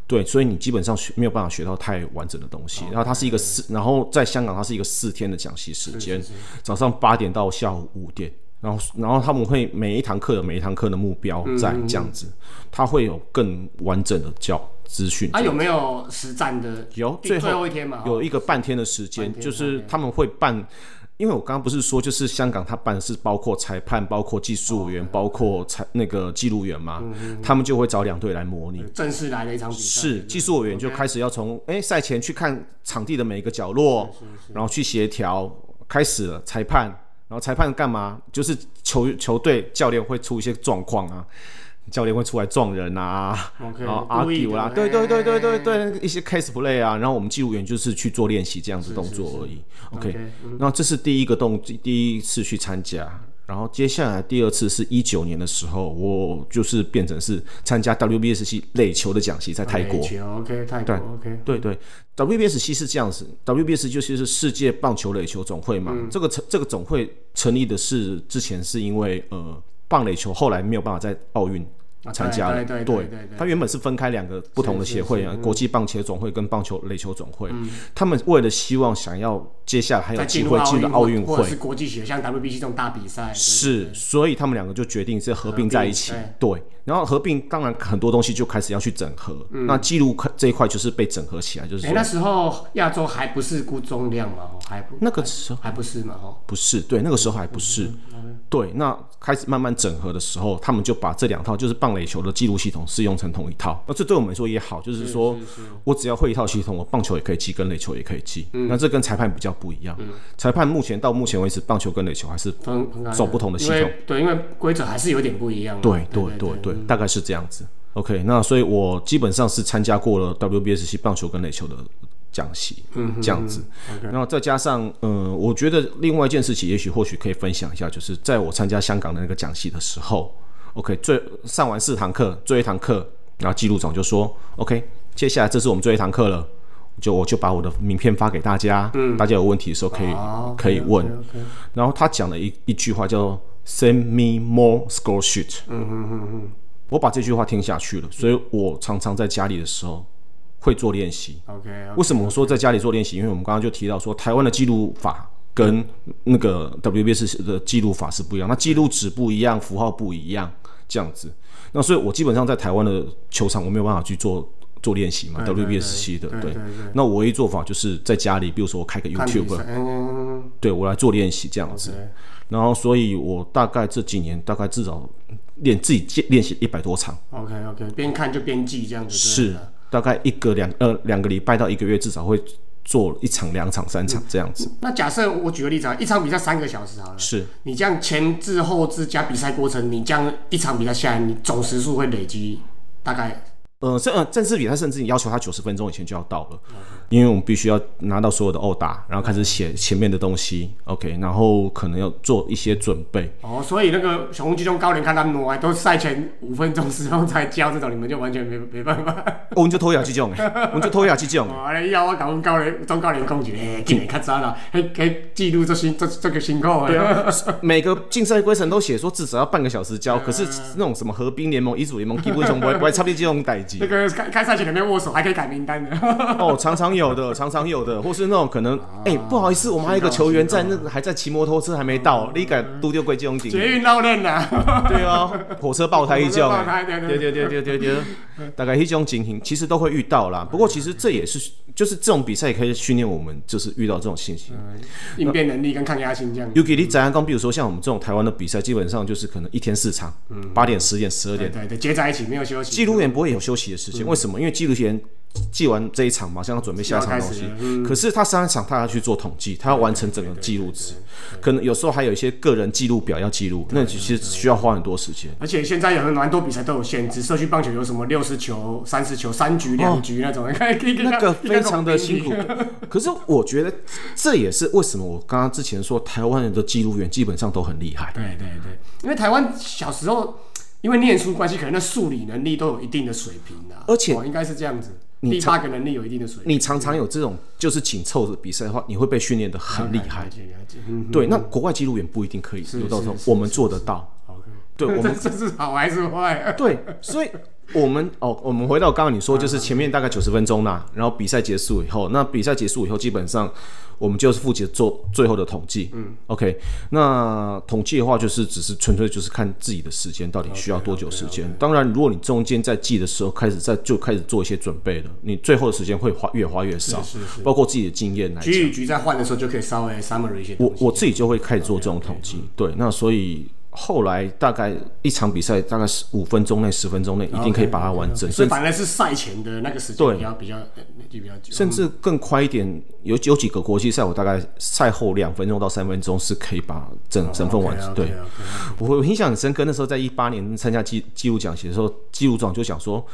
对，所以你基本上学没有办法学到太完整的东西。然后它是一个四，然后在香港它是一个四天的讲习时间，早上八点到下午五点。然后，然后他们会每一堂课有每一堂课的目标在这样子，他会有更完整的教资讯。他，有没有实战的？有最后后一天嘛，有一个半天的时间，就是他们会办，因为我刚刚不是说，就是香港他办的是包括裁判、包括技术委员、包括裁那个记录员嘛，嗯他们就会找两队来模拟。正式来了一场比赛，是技术委员就开始要从哎赛前去看场地的每一个角落，然后去协调，开始了裁判，然后裁判干嘛？就是球球队教练会出一些状况啊，教练会出来撞人啊，OK，然后故意 argue 啦，啊对对对对对哎对，一些 case play 啊，然后我们记录员就是去做练习这样子动作而已。OK，OK，那这是第一个动第一次去参加。然后接下来第二次是一九年的时候，我就是变成是参加 WBSC 垒球的讲习，在泰国。垒球 OK，泰国 OK，对对，WBSC 是这样子，WBS 就是世界棒球垒球总会嘛。嗯这个成这个总会成立的是之前是因为呃棒垒球后来没有办法在奥运啊参加了，对对对对对对它原本是分开两个不同的协会啊，国际棒球总会跟棒球垒球总会。他们为了希望想要接下来还有机会进入奥运会是，国际学，像 WBC 这种大比赛，是，所以他们两个就决定是合并在一起。对，然后合并当然很多东西就开始要去整合。嗯。那记录这一块就是被整合起来，就是哎、那时候亚洲还不是估重量嘛，吼还不那个时候还不是嘛，吼，不是，对，那个时候还不是。对，那开始慢慢整合的时候，他们就把这两套就是棒垒球的记录系统适用成同一套。那这对我们来说也好，就是说我只要会一套系统，我棒球也可以记，跟垒球也可以记。那这跟裁判比较不一样。裁判目前到目前为止，棒球跟垒球还是走不同的系统。对，因为规则还是有点不一样嘛。对对对对对，大概是这样子。OK，那所以我基本上是参加过了 WBSC 棒球跟垒球的讲习，嗯，这样子。然后再加上，嗯，我觉得另外一件事情，也许或许可以分享一下，就是在我参加香港的那个讲习的时候，OK，最上完四堂课，最后一堂课，然后记录长就说，OK，接下来这是我们最后一堂课了。就我就把我的名片发给大家，嗯，大家有问题的时候可以、哦可以问。然后他讲了一一句话叫 “Send me more score sheet”。嗯嗯嗯嗯，我把这句话听下去了，所以我常常在家里的时候会做练习。OK，为什么我说在家里做练习？因为我们刚刚就提到说，台湾的记录法跟那个 WBS 的记录法是不一样，那记录纸不一样，符号不一样，这样子。那所以我基本上在台湾的球场，我没有办法去做做练习嘛，WBSC 的对。那我唯一做法就是在家里，比如说我开个 YouTube，对我来做练习这样子。然后，所以我大概这几年大概至少练自己练练习一百多场，OK OK，边看就边记这样子。是了大概一个两呃两个礼拜到一个月，至少会做一场、两场、三场这样子。那假设我举个例子啊，一场比赛三个小时好了，是。你这样前置后置加比赛过程，你这样一场比赛下来，你总时数会累积大概呃，这呃正式比赛甚至你要求他九十分钟以前就要到了，因为我们必须要拿到所有的殴打，然后开始写前面的东西，OK，然后可能要做一些准备。哦，所以那个小红鸡中高龄看他们挪都赛前五分钟十分钟才教这种，你们就完全没没办法。哦我们就偷雅这种诶，我们就偷雅这种。哦，你要我搞阮高连中高连讲一个，嘿，今年较早啦，迄迄记录这辛这这个辛苦的。对啊，每个竞赛规程都写说至少要半个小时教，可是那种什么河滨联盟、乙组联盟基本上不会不会差别这种代那个开开赛前肯定握手还可以改名单的。哦，常常有的，常常有的，或是那种可能，哎、不好意思，我们还有一个球员在那还在骑摩托车还没到，你敢丢丢贵这种井？捷运闹人呐，对啊，火车爆胎 一叫，对对对。对对对，大概一种景形其实都会遇到啦。不过其实这也是就是这种比赛也可以训练我们，就是遇到这种信息、应变能力跟抗压性这样。尤其你翟安刚，比如说像我们这种台湾的比赛，基本上就是可能一天四场，八、点、十点、十二点，对对,接在一起没有休息，记录员不会有休息。的时间，为什么？因为记录员记完这一场，马上要准备下一场东西。可是他上一场他要去做统计，他要完成整个记录值，可能有时候还有一些个人记录表要记录，那其实需要花很多时间。而且现在有蛮多比赛都有限制，社区棒球有什么六十球、三十球、三局、两局那种，那个非常的辛苦。可是我觉得这也是为什么我刚刚之前说台湾人的记录员基本上都很厉害。对对对，因为台湾小时候因为念书关系，可能那数理能力都有一定的水平啊，而且哦应该是这样子，你第八个能力有一定的水平，你常常有这种就是紧凑的比赛的话，你会被训练的很厉害。对，那国外记录员不一定可以是有到这种是，是我们做得到。对我们这 这是好还是坏？对，所以我们哦，我们回到刚刚你说，就是前面大概九十分钟啦，然后比赛结束以后，那比赛结束以后，基本上我们就是负责做最后的统计。嗯，OK，那统计的话，就是只是纯粹就是看自己的时间到底需要多久时间。当然，如果你中间在记的时候开始在就开始做一些准备了，你最后的时间会花越花越少，是是包括自己的经验来讲。局与局在换的时候就可以稍微 summary 一些。我我自己就会开始做这种统计，对，那所以后来大概一场比赛大概是五分钟内、十分钟内一定可以把它完整，甚所以反而是赛前的那个时间对比较比较呃就比较久。甚至更快一点。有有几个国际赛，我大概赛后两分钟到三分钟是可以把整整份完成。对，我我印象很深刻，那时候在一八年参加记记录奖写的时候，记录长就讲说。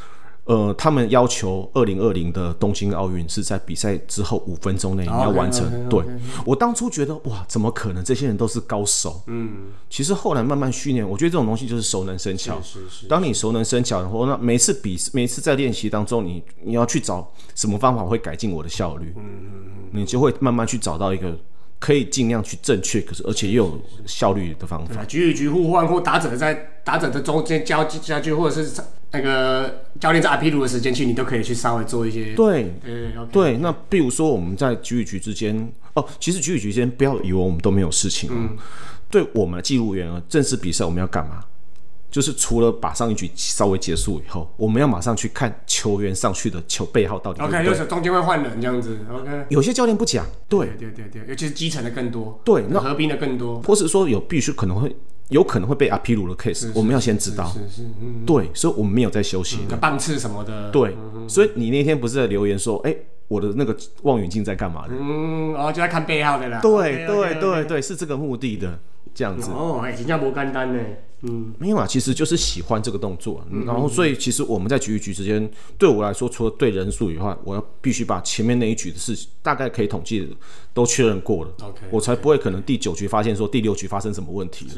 呃，他们要求二零二零的东京奥运是在比赛之后五分钟内你要完成。对我当初觉得哇，怎么可能？这些人都是高手。嗯，其实后来慢慢训练，我觉得这种东西就是熟能生巧。是是当你熟能生巧，然后那每次比每次在练习当中，你你要去找什么方法会改进我的效率，嗯嗯嗯，你就会慢慢去找到一个可以尽量去正确，可是而且又有效率的方法。啊，局与局互换或打者在打者的中间交交接，或者是那个教练在阿皮鲁的时间去，你都可以去稍微做一些。对对对，那比如说我们在局与局之间，哦，其实局与局之间不要以为我们都没有事情嗯。对我们记录员啊，正式比赛我们要干嘛？就是除了把上一局稍微结束以后，我们要马上去看球员上去的球背号到底 OK，对。就是中间会换人这样子。OK，有些教练不讲，对，对对对对，尤其是基层的更多，对那合并的更多。或是说有必须可能会有可能会被阿皮鲁的 case，我们要先知道。是是，嗯，对，所以我们没有在休息个。棒次什么的。对，所以你那天不是在留言说，哎、我的那个望远镜在干嘛的？嗯，然后就在看背号的啦。对对对对，是这个目的的，这样子。哦，哎，真正不简单呢。嗯，没有啊，其实就是喜欢这个动作，然后所以其实我们在局与局之间，对我来说，除了对人数以外，我要必须把前面那一局的事情大概可以统计的都确认过了 OK，我才不会可能第九局发现说第六局发生什么问题，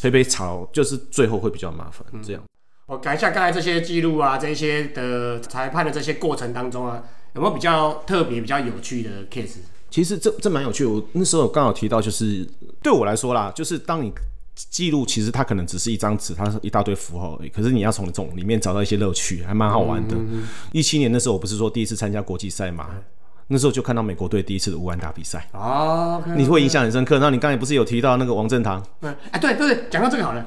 会被吵，就是最后会比较麻烦，这样。我改一下刚才这些记录啊，这些的裁判的这些过程当中啊，有没有比较特别、比较有趣的 case？其实这这蛮有趣的，我那时候有刚好提到，就是对我来说啦，就是当你记录，其实它可能只是一张纸，它是一大堆符号而已，可是你要从这种里面找到一些乐趣，还蛮好玩的。一七年那时候，我不是说第一次参加国际赛嘛，那时候就看到美国队第一次的乌安打比赛，哦你会印象很深刻。那你刚才不是有提到那个王振堂？对，哎，对对对，讲到这个好了。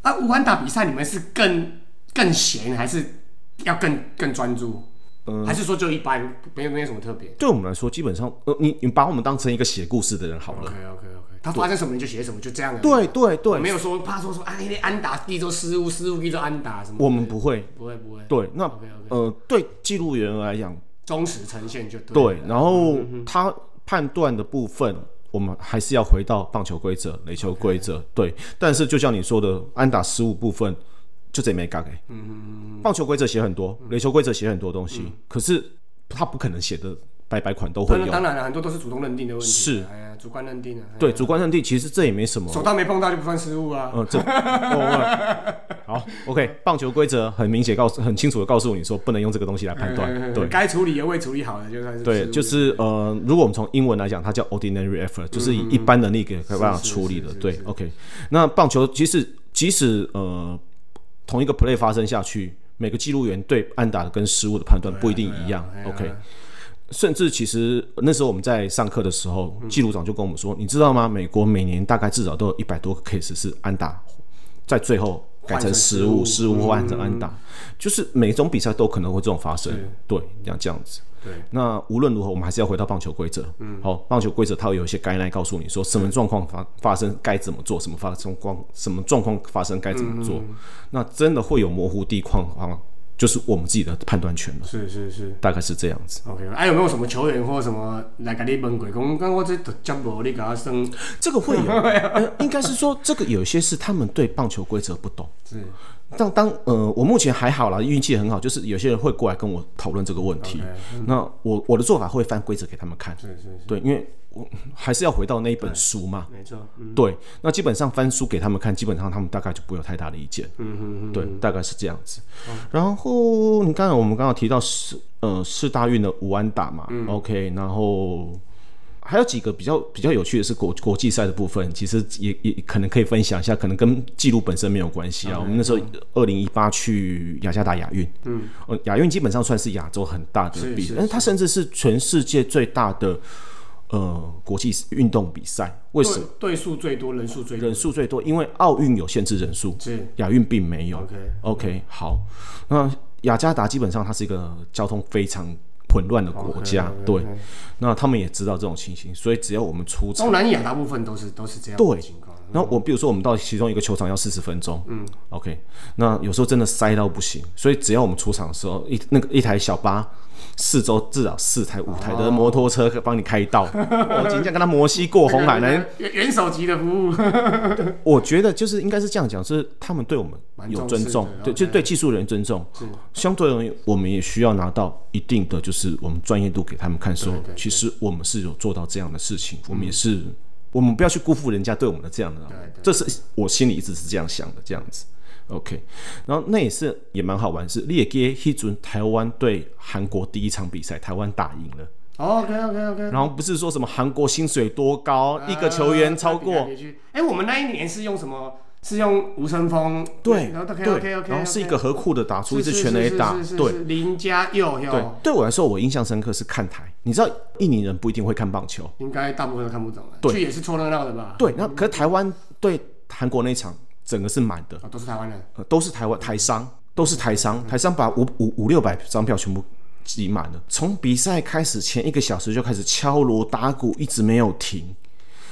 啊，武安打比赛你们是更更闲，还是要更更专注？嗯还是说就一般，没有没有什么特别对我们来说，基本上，呃，你你把我们当成一个写故事的人好了。？OK OK OK，他发生什么你就写什么，就这样。对对对，没有说怕说说啊，那安打第一周失误，失误第一周安打什么。我们不会。不会不会，对，那 OK OK，呃，对记录员来讲，忠实呈现就对。对，然后他判断的部分，我们还是要回到棒球规则、垒球规则。对，但是就像你说的，安打失误部分就这没改哎。嗯嗯棒球规则写很多，垒球规则写很多东西，可是他不可能写的白白款都会有。当然了，很多都是主动认定的问题。是哎呀，主观认定的。哎对，主观认定其实这也没什么。手到没碰到就不算失误啊。嗯，这哦好，OK，棒球规则很明显告诉、很清楚的告诉你说，不能用这个东西来判断。对，该处理也未处理好的就算是失对，就是呃，如果我们从英文来讲，它叫 ordinary effort，就是以一般能力给没办法处理的。对，OK。那棒球即使即使呃同一个 play 发生下去，每个记录员对安打的跟失误的判断不一定一样。OK。甚至其实那时候我们在上课的时候，记录长就跟我们说，你知道吗？美国每年大概至少都有一百多个 case 是安打，在最后改成失误，失误或换成安打，就是每种比赛都可能会这种发生。对，这样这样子。对，那无论如何，我们还是要回到棒球规则。嗯，好，棒球规则它会有一些概念告诉你说，什么状况发发生该怎么做，什么发生状什么状况发生该怎么做。那真的会有模糊地况啊，就是我们自己的判断权了，是是是大概是这样子。，OK。哎、有没有什么球员或什么来给你问过？讲，讲我这节目你给他升，这个会有，呃，应该是说这个有些是他们对棒球规则不懂。是当当呃，我目前还好啦，运气很好，就是有些人会过来跟我讨论这个问题。那我我的做法会翻规则给他们看，是是是，对，因为我还是要回到那一本书嘛。没错，嗯对，那基本上翻书给他们看，基本上他们大概就不会有太大的意见。嗯嗯嗯，对，大概是这样子。然后你刚才我们刚刚提到四呃四大运的武安打嘛、o k 然后还有几个比较比较有趣的是国国际赛的部分，其实也也可能可以分享一下，可能跟记录本身没有关系啊。我们那时候二零一八去雅加达亚运，嗯，呃，亚运基本上算是亚洲很大的比赛，但是它甚至是全世界最大的呃国际运动比赛。为什么？对对数最多，人数最多人数最多，因为奥运有限制人数，是亚运并没有。OK OK，好，那雅加达基本上它是一个交通非常混乱的国家对，那他们也知道这种情形，所以只要我们出场，东南亚大部分都是都是这样的对情况。然后我比如说我们到其中一个球场要四十分钟，嗯，OK，那有时候真的塞到不行，所以只要我们出场的时候，一那个一台小巴。四周至少四台、五台的摩托车帮你开道，我今天跟他摩西过红海呢。元元首级的服务，我觉得就是应该是这样讲，是他们对我们有尊重，对就对技术人尊重。相对而言，我们也需要拿到一定的就是我们专业度给他们看，说其实我们是有做到这样的事情，我们也是，我们不要去辜负人家对我们的这样的这是我心里一直是这样想的，这样子。OK，然后那也是也蛮好玩，是列给一准台湾对韩国第一场比赛，台湾打赢了。OK OK OK，然后不是说什么韩国薪水多高，一个球员超过，哎，我们那一年是用什么？是用吴成峰，对然后 OK 对 OK OK，然后是一个何库的打出一支全垒打，对林家佑对哟，，对我来说我印象深刻是看台，你知道印尼人不一定会看棒球，应该大部分都看不懂了，对去也是凑热闹的吧？对，那可是台湾对韩国那一场整个是满的，哦，都是台湾人，呃都是台湾台商，都是台商，台商把五五五六百张票全部挤满了，从比赛开始前一个小时就开始敲锣打鼓，一直没有停。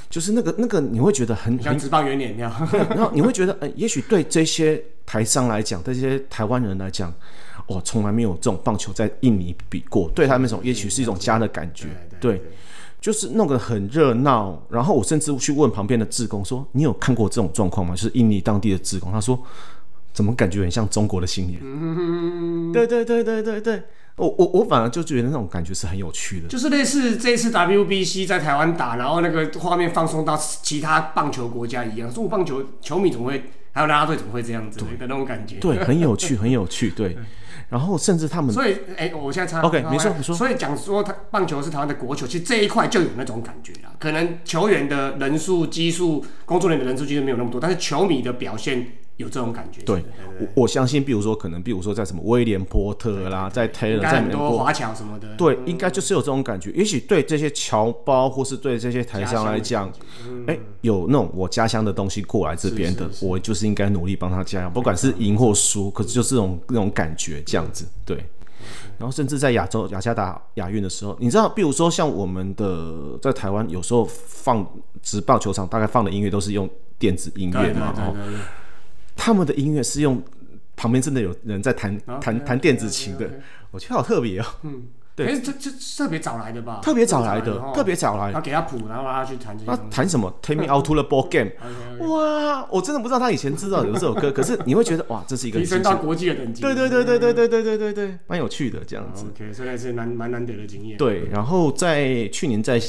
就是那个那个，你会觉得很很像直棒元年那样，然后你会觉得，呃，也许对这些台商来讲，对这些台湾人来讲，哇，从来没有这种棒球在印尼比过，对他们来说，也许是一种家的感觉，对，就是弄得很热闹。然后我甚至去问旁边的志工说：“你有看过这种状况吗？”就是印尼当地的志工，他说：“怎么感觉很像中国的新年？”对对对对对对，我我我反而就觉得那种感觉是很有趣的。就是类似这次 WBC 在台湾打，然后那个画面放送到其他棒球国家一样，中国棒球球迷怎么会，还有啦啦队怎么会这样子的那种感觉？对，很有趣，很有趣。对，然后甚至他们所以，哎、我现在插 OK，插你说你说所以讲说，他棒球是台湾的国球，其实这一块就有那种感觉啦。可能球员的人数、基数、工作人员的人数其实没有那么多，但是球迷的表现有这种感觉。对我我相信，比如说可能，比如说在什么威廉波特啦，在应 Taylor，在美国，多华侨什么的。对，应该就是有这种感觉。也许对这些侨胞或是对这些台商来讲，哎、有那种我家乡的东西过来这边的，我就是应该努力帮他加油，不管是赢或输，可是就是这种那种感觉这样子，对。然后甚至在亚洲雅加达亚运的时候，你知道，比如说像我们的在台湾，有时候放直棒球场，大概放的音乐都是用电子音乐嘛，哦，他们的音乐是用旁边真的有人在弹啊弹弹电子琴的我觉得好特别哦，对可是这这特别早来的吧？特别早来的，哦特别早来然。后给他谱，然后让他去弹这些他。弹什么？Take me out to the ball game。哇，我真的不知道他以前知道有这首歌，可是你会觉得哇，这是一个提升到国际的等级。对对对对对对对对对对，蛮有趣的这样子。OK，所以是蛮蛮难得的经验。对，然后在去年在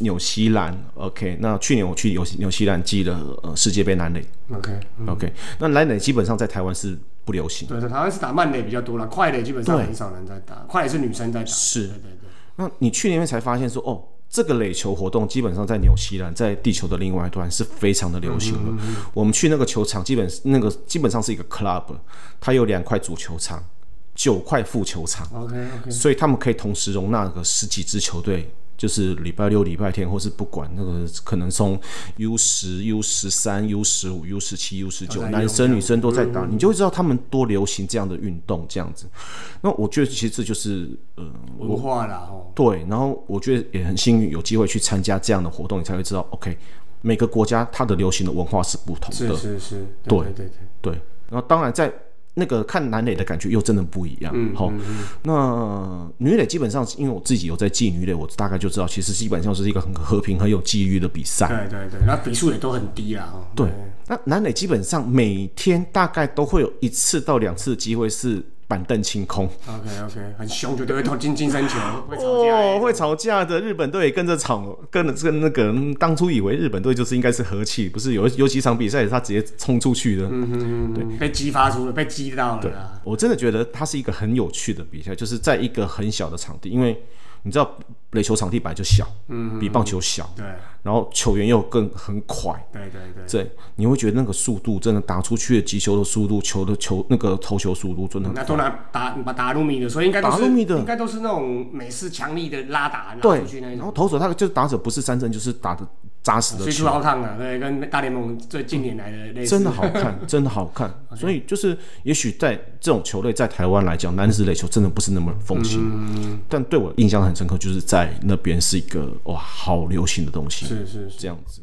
纽西兰，OK，那去年我去纽纽西兰记了呃世界杯男垒，OK，，OK，那男垒基本上在台湾是不流行，对对，台湾是打慢垒比较多了，快垒基本上很少人在打，快垒是女生在打。是对对对。那你去年才发现说，哦，这个垒球活动基本上在纽西兰，在地球的另外一端是非常的流行的。我们去那个球场，基本那个基本上是一个 club，它有两块主球场，九块副球场，OK OK，所以他们可以同时容纳个十几支球队。就是礼拜六、礼拜天，或是不管那个，可能从 U 十、U 十三、U 十五、U 十七、U 十九，男生女生都在打，你就会知道他们多流行这样的运动，这样子。那我觉得其实这就是呃，文化啦吼。对，然后我觉得也很幸运有机会去参加这样的活动，你才会知道，OK，每个国家它的流行的文化是不同的。是是是，对对对对。对，然后当然在那个看男垒的感觉又真的不一样。嗯好、那女垒基本上，因为我自己有在记女垒，我大概就知道，其实基本上是一个很和平、很有纪律的比赛。对对对，那比数也都很低啦哦。对，那男垒基本上每天大概都会有一次到两次的机会是板凳清空。OK OK，很凶，就对，会投进金三球，会吵架。会吵架的日本队跟着吵，跟跟那个嗯当初以为日本队就是应该是和气，不是有有几场比赛他直接冲出去的。嗯嗯嗯，被激发出了，被激到了对。我真的觉得它是一个很有趣的比赛，就是在一个很小的场地，因为你知道垒球场地本来就小，嗯，比棒球小，对。然后球员又更很快，对对对，对，你会觉得那个速度真的打出去的击球的速度，球的球那个投球速度真的很那都拿打把打路米的，所以应该都是打路米的。应该都是那种美式强力的拉打对然后。投手他就是打者不是三振就是打的扎实的球，好看啊，对，跟大联盟最近年来的类似。真的好看，真的好看。所以就是，也许在这种球类在台湾来讲，男子垒球真的不是那么风行。嗯但对我印象很深刻，就是在那边是一个哇，好流行的东西，是是是。这样子。